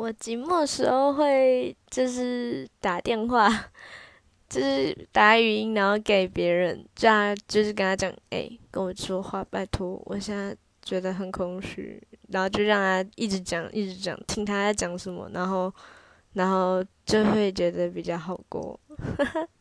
我寂寞时候会就是打电话，就是打语音，然后给别人，这样就是跟他讲，哎，跟我说话，拜托，我现在觉得很空虚，然后就让他一直讲，一直讲，听他在讲什么，然后，然后就会觉得比较好过。